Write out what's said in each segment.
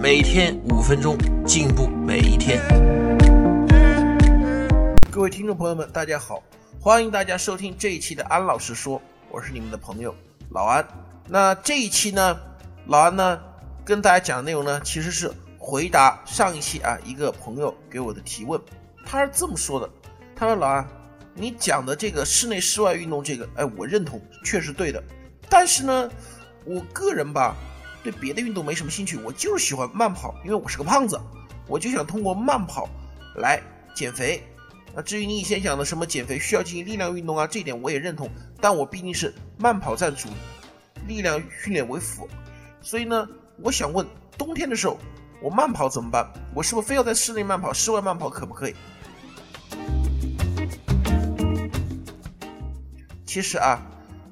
每天五分钟，进步每一天。各位听众朋友们，大家好，欢迎大家收听这一期的安老师说，我是你们的朋友老安。那这一期呢，老安呢跟大家讲的内容呢，其实是回答上一期啊一个朋友给我的提问，他是这么说的，他说老安，你讲的这个室内室外运动这个，哎，我认同，确实对的，但是呢。我个人吧，对别的运动没什么兴趣，我就是喜欢慢跑，因为我是个胖子，我就想通过慢跑来减肥。那至于你以前讲的什么减肥需要进行力量运动啊，这一点我也认同，但我毕竟是慢跑占主，力量训练为辅。所以呢，我想问，冬天的时候我慢跑怎么办？我是不是非要在室内慢跑，室外慢跑可不可以？其实啊，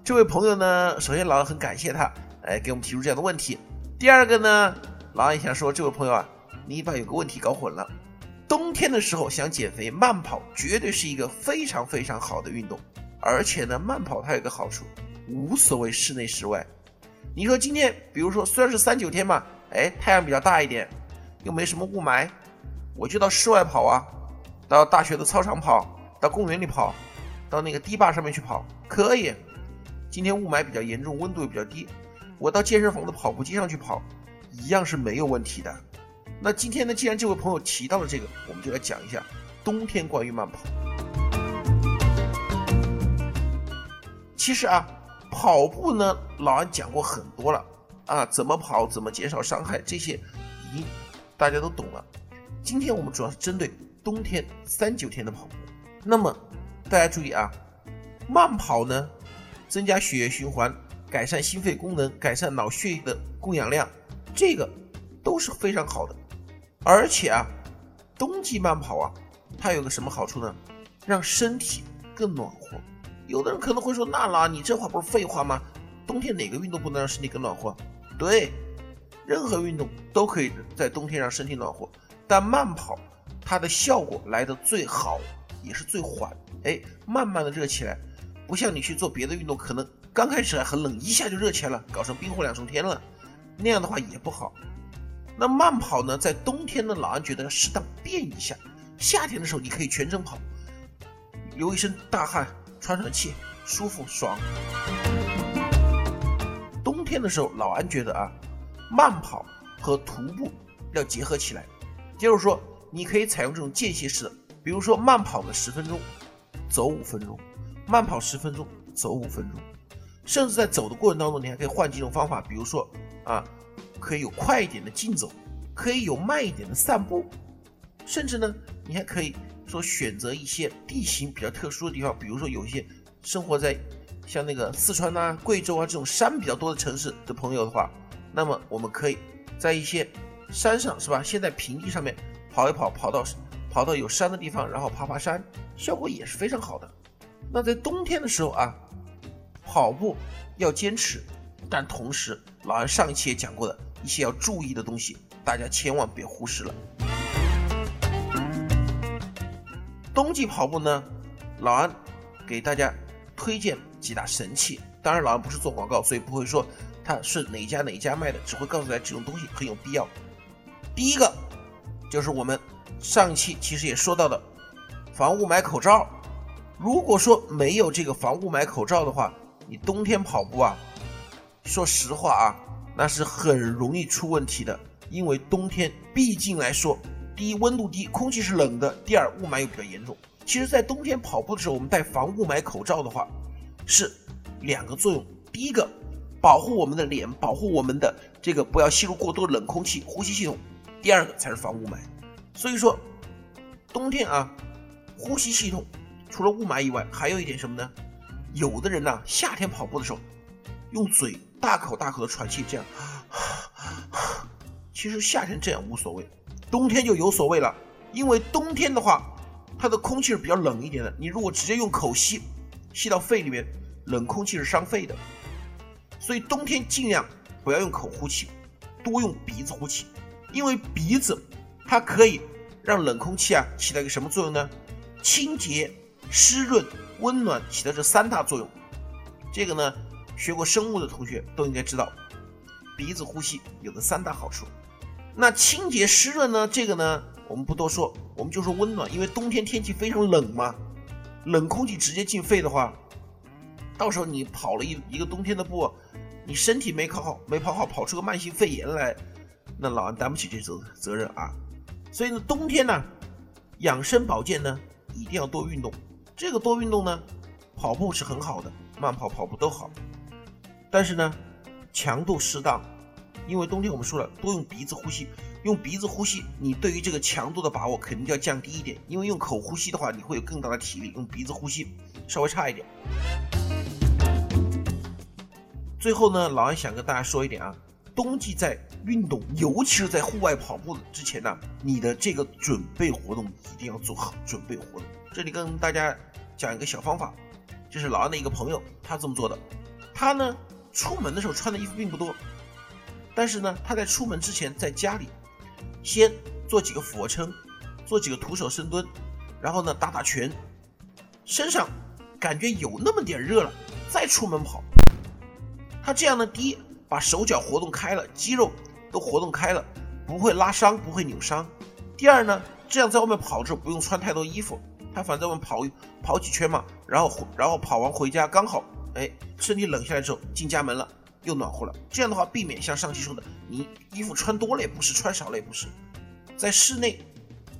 这位朋友呢，首先老很感谢他。哎，给我们提出这样的问题。第二个呢，老安也想说，这位朋友啊，你把有个问题搞混了。冬天的时候想减肥，慢跑绝对是一个非常非常好的运动。而且呢，慢跑它有个好处，无所谓室内室外。你说今天，比如说虽然是三九天嘛，哎，太阳比较大一点，又没什么雾霾，我就到室外跑啊，到大学的操场跑，到公园里跑，到那个堤坝上面去跑，可以。今天雾霾比较严重，温度也比较低。我到健身房的跑步机上去跑，一样是没有问题的。那今天呢，既然这位朋友提到了这个，我们就来讲一下冬天关于慢跑。其实啊，跑步呢，老安讲过很多了啊，怎么跑，怎么减少伤害，这些已经大家都懂了。今天我们主要是针对冬天三九天的跑步。那么大家注意啊，慢跑呢，增加血液循环。改善心肺功能，改善脑血液的供氧量，这个都是非常好的。而且啊，冬季慢跑啊，它有个什么好处呢？让身体更暖和。有的人可能会说：“娜拉，你这话不是废话吗？冬天哪个运动不能让身体更暖和？”对，任何运动都可以在冬天让身体暖和，但慢跑它的效果来的最好，也是最缓。哎，慢慢的热起来，不像你去做别的运动，可能。刚开始还很冷，一下就热起来了，搞成冰火两重天了，那样的话也不好。那慢跑呢，在冬天呢，老安觉得要适当变一下。夏天的时候你可以全程跑，流一身大汗，喘喘气，舒服爽。冬天的时候，老安觉得啊，慢跑和徒步要结合起来，就是说你可以采用这种间歇式的，比如说慢跑个十分钟，走五分钟，慢跑十分钟，走五分钟。甚至在走的过程当中，你还可以换几种方法，比如说啊，可以有快一点的竞走，可以有慢一点的散步，甚至呢，你还可以说选择一些地形比较特殊的地方，比如说有一些生活在像那个四川呐、贵州啊这种山比较多的城市的朋友的话，那么我们可以在一些山上是吧？先在平地上面跑一跑，跑到跑到有山的地方，然后爬爬山，效果也是非常好的。那在冬天的时候啊。跑步要坚持，但同时，老安上一期也讲过的一些要注意的东西，大家千万别忽视了。冬季跑步呢，老安给大家推荐几大神器。当然，老安不是做广告，所以不会说它是哪家哪家卖的，只会告诉大家这种东西很有必要。第一个就是我们上一期其实也说到的防雾霾口罩。如果说没有这个防雾霾口罩的话，你冬天跑步啊，说实话啊，那是很容易出问题的。因为冬天毕竟来说，第一温度低，空气是冷的；第二雾霾又比较严重。其实，在冬天跑步的时候，我们戴防雾霾口罩的话，是两个作用：第一个，保护我们的脸，保护我们的这个不要吸入过多的冷空气，呼吸系统；第二个才是防雾霾。所以说，冬天啊，呼吸系统除了雾霾以外，还有一点什么呢？有的人呢，夏天跑步的时候，用嘴大口大口的喘气，这样，其实夏天这样无所谓，冬天就有所谓了。因为冬天的话，它的空气是比较冷一点的，你如果直接用口吸，吸到肺里面，冷空气是伤肺的。所以冬天尽量不要用口呼气，多用鼻子呼气，因为鼻子它可以让冷空气啊起到一个什么作用呢？清洁、湿润、温暖，起到这三大作用。这个呢，学过生物的同学都应该知道，鼻子呼吸有个三大好处。那清洁湿润呢？这个呢，我们不多说，我们就说温暖，因为冬天天气非常冷嘛，冷空气直接进肺的话，到时候你跑了一一个冬天的步，你身体没考好，没跑好，跑出个慢性肺炎来，那老安担不起这责责任啊。所以呢，冬天呢，养生保健呢，一定要多运动。这个多运动呢，跑步是很好的，慢跑、跑步都好，但是呢，强度适当。因为冬天我们说了，多用鼻子呼吸，用鼻子呼吸，你对于这个强度的把握肯定要降低一点。因为用口呼吸的话，你会有更大的体力，用鼻子呼吸稍微差一点。最后呢，老安想跟大家说一点啊，冬季在运动，尤其是在户外跑步之前呢，你的这个准备活动一定要做好准备活动。这里跟大家讲一个小方法，这是老安的一个朋友，他这么做的。他呢，出门的时候穿的衣服并不多。但是呢，他在出门之前，在家里先做几个俯卧撑，做几个徒手深蹲，然后呢打打拳，身上感觉有那么点热了，再出门跑。他这样呢，第一把手脚活动开了，肌肉都活动开了，不会拉伤，不会扭伤。第二呢，这样在外面跑的时候不用穿太多衣服，他反正我们跑跑几圈嘛，然后然后跑完回家刚好，哎，身体冷下来之后进家门了。又暖和了，这样的话避免像上期说的，你衣服穿多了也不是，穿少了也不是，在室内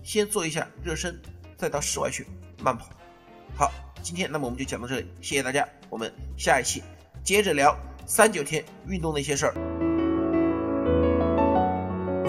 先做一下热身，再到室外去慢跑。好，今天那么我们就讲到这里，谢谢大家，我们下一期接着聊三九天运动的一些事儿。